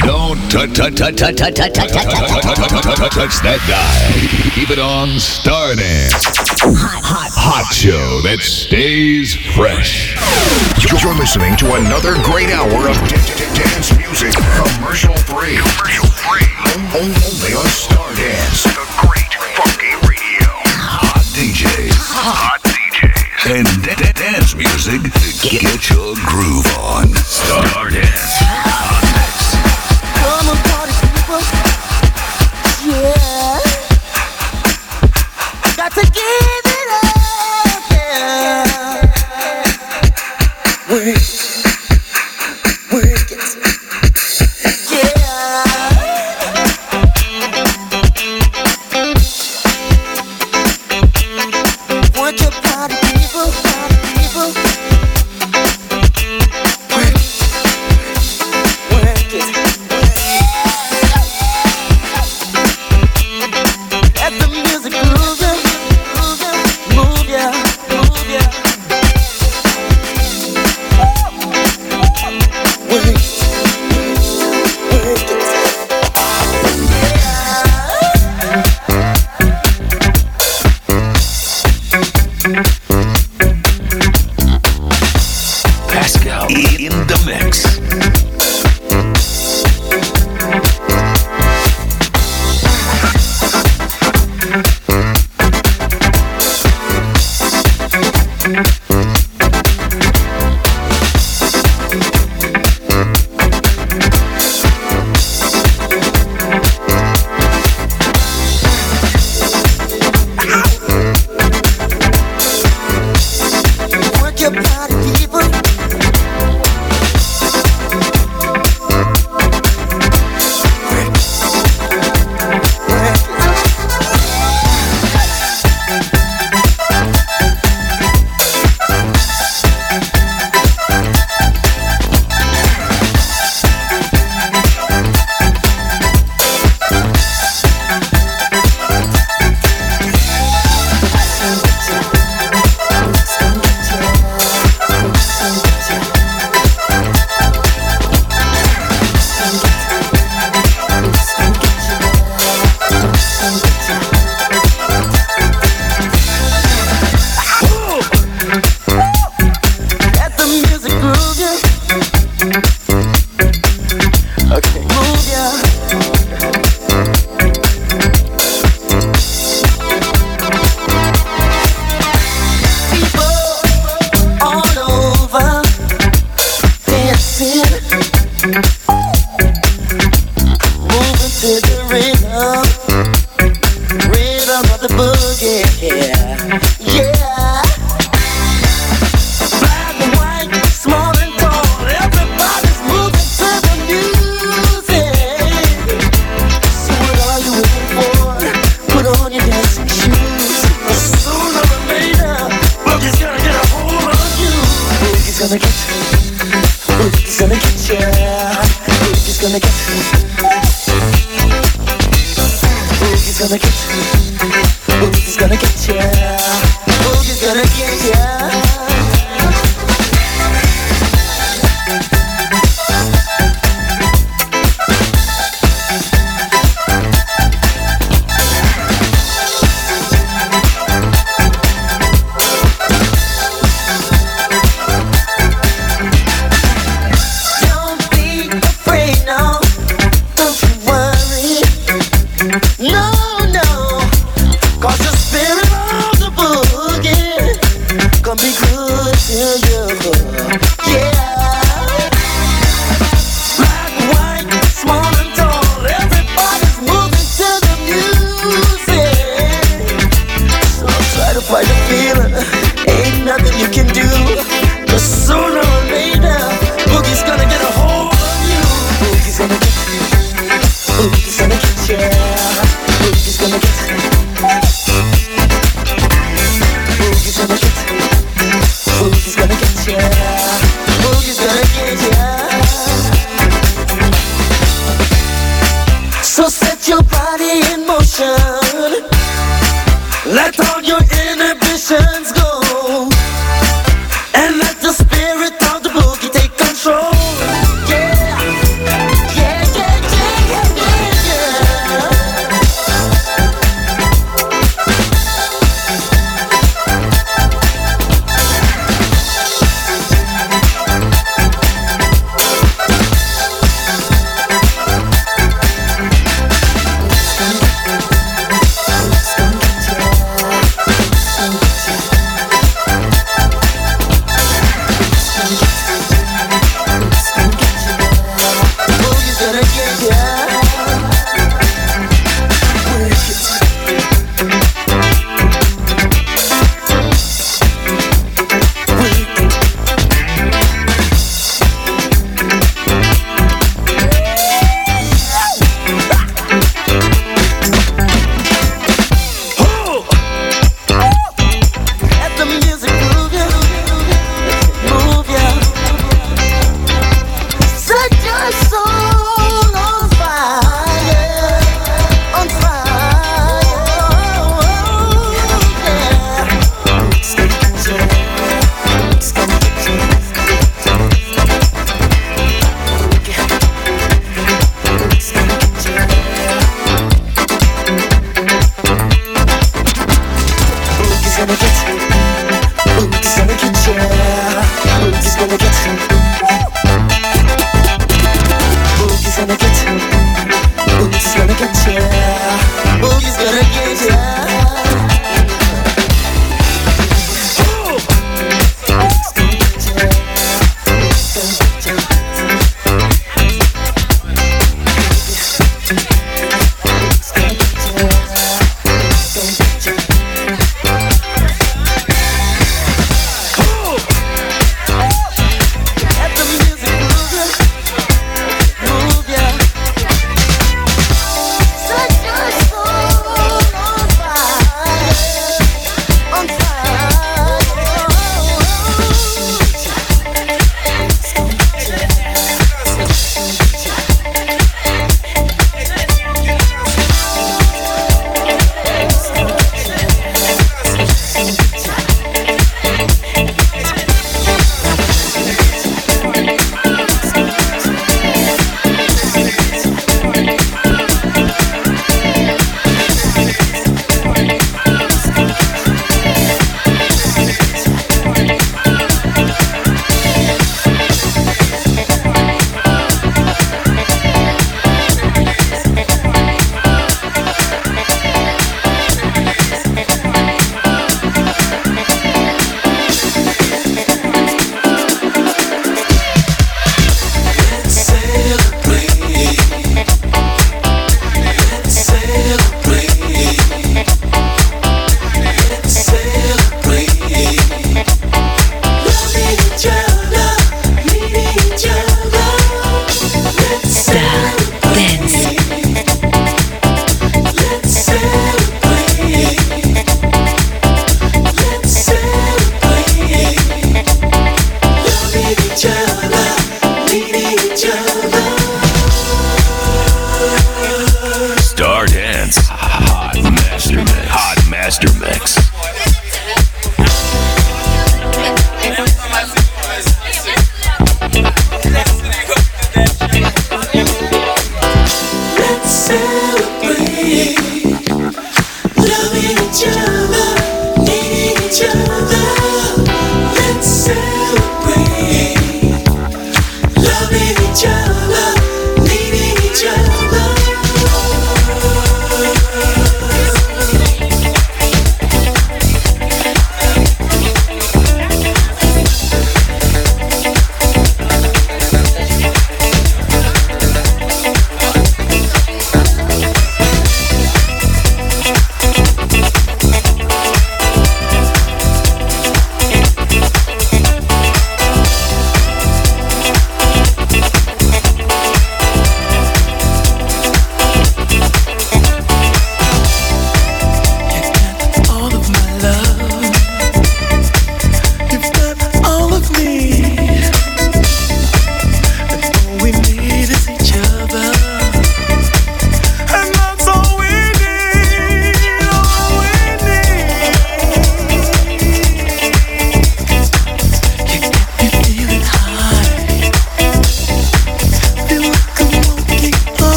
Don't touch that guy. Keep it on Stardance. Hot, hot, hot show that stays fresh. You're listening to another great hour of dance music, commercial free. Commercial free. Only on Stardance. The great funky radio. Hot DJs. Hot DJs. And dance music to get your groove on. Stardance. Come and party.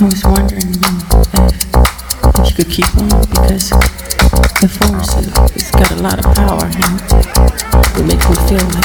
I was wondering if you could keep on because the force has got a lot of power and it makes me feel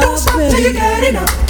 stop, baby. Till you get enough.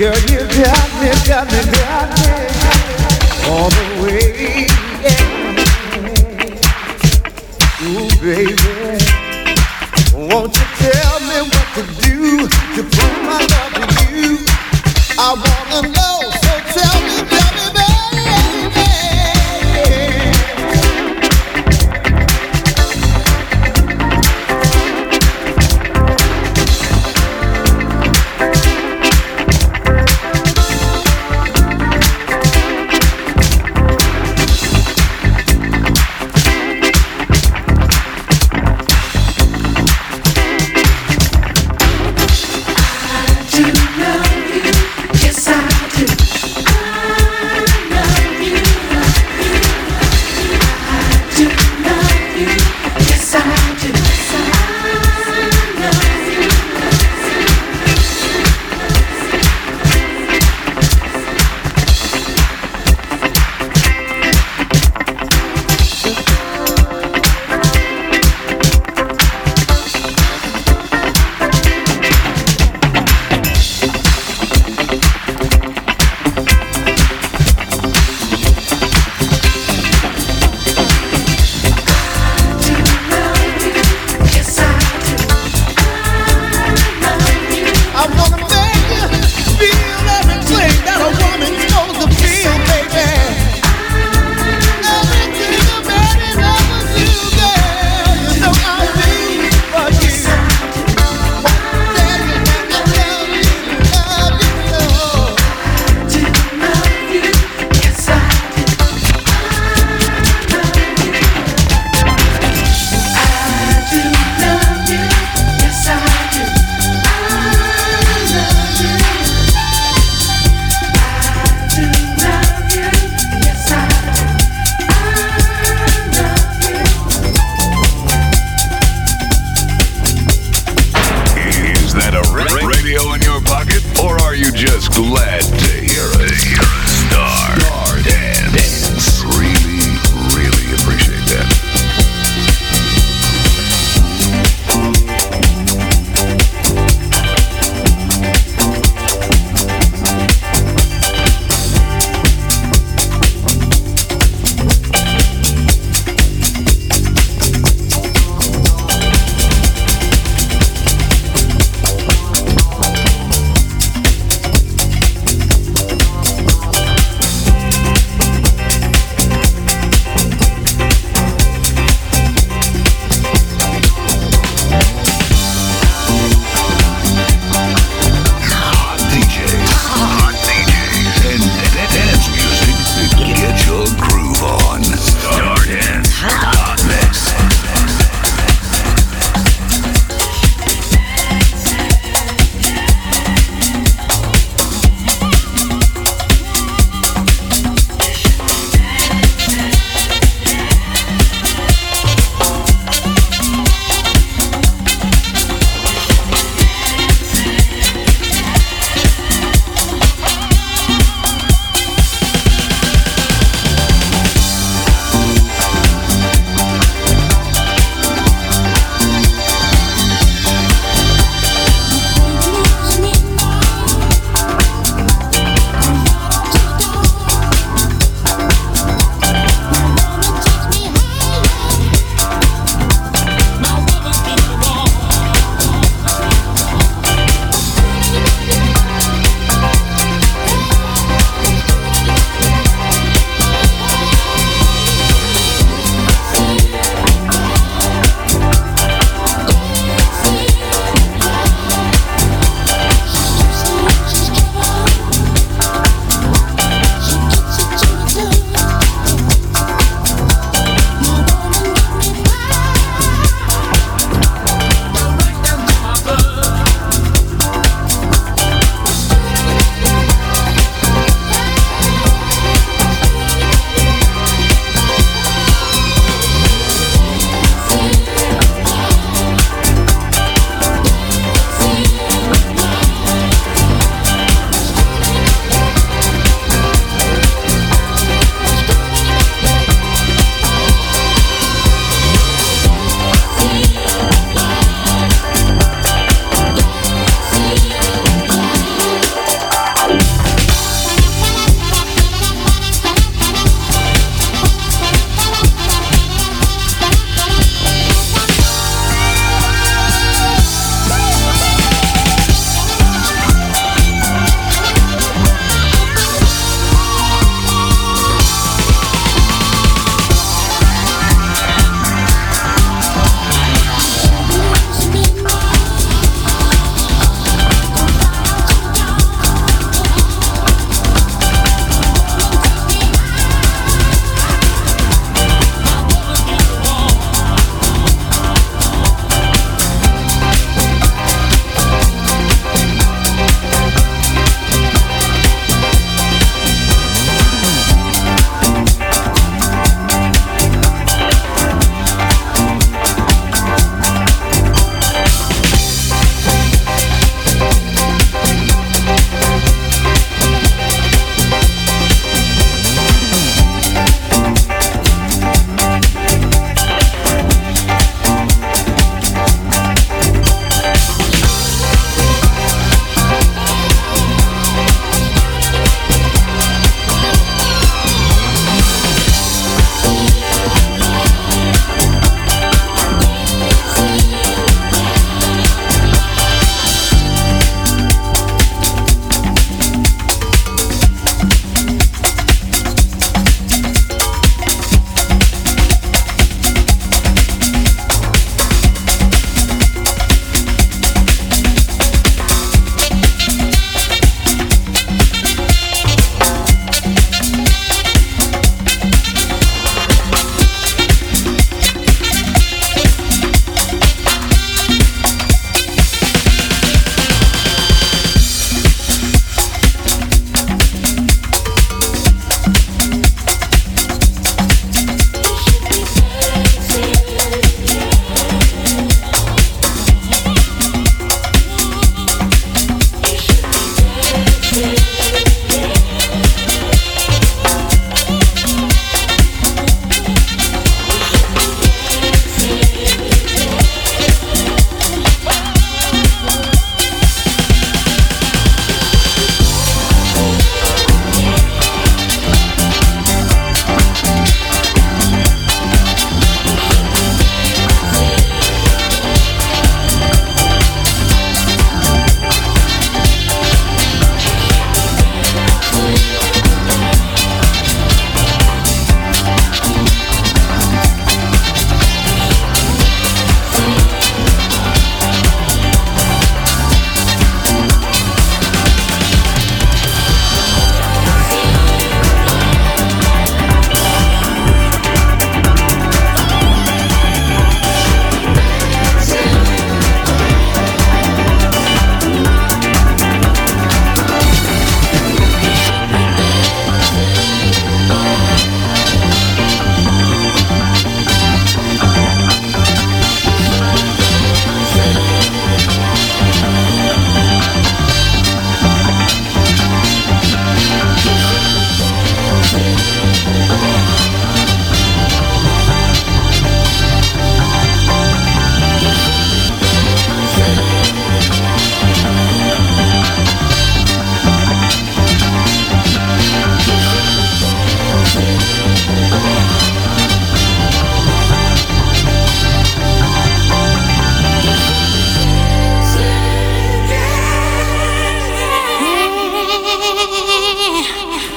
Girl, you got me, got me, got me all the way. Yeah. Ooh, baby, won't you tell me what to do to prove my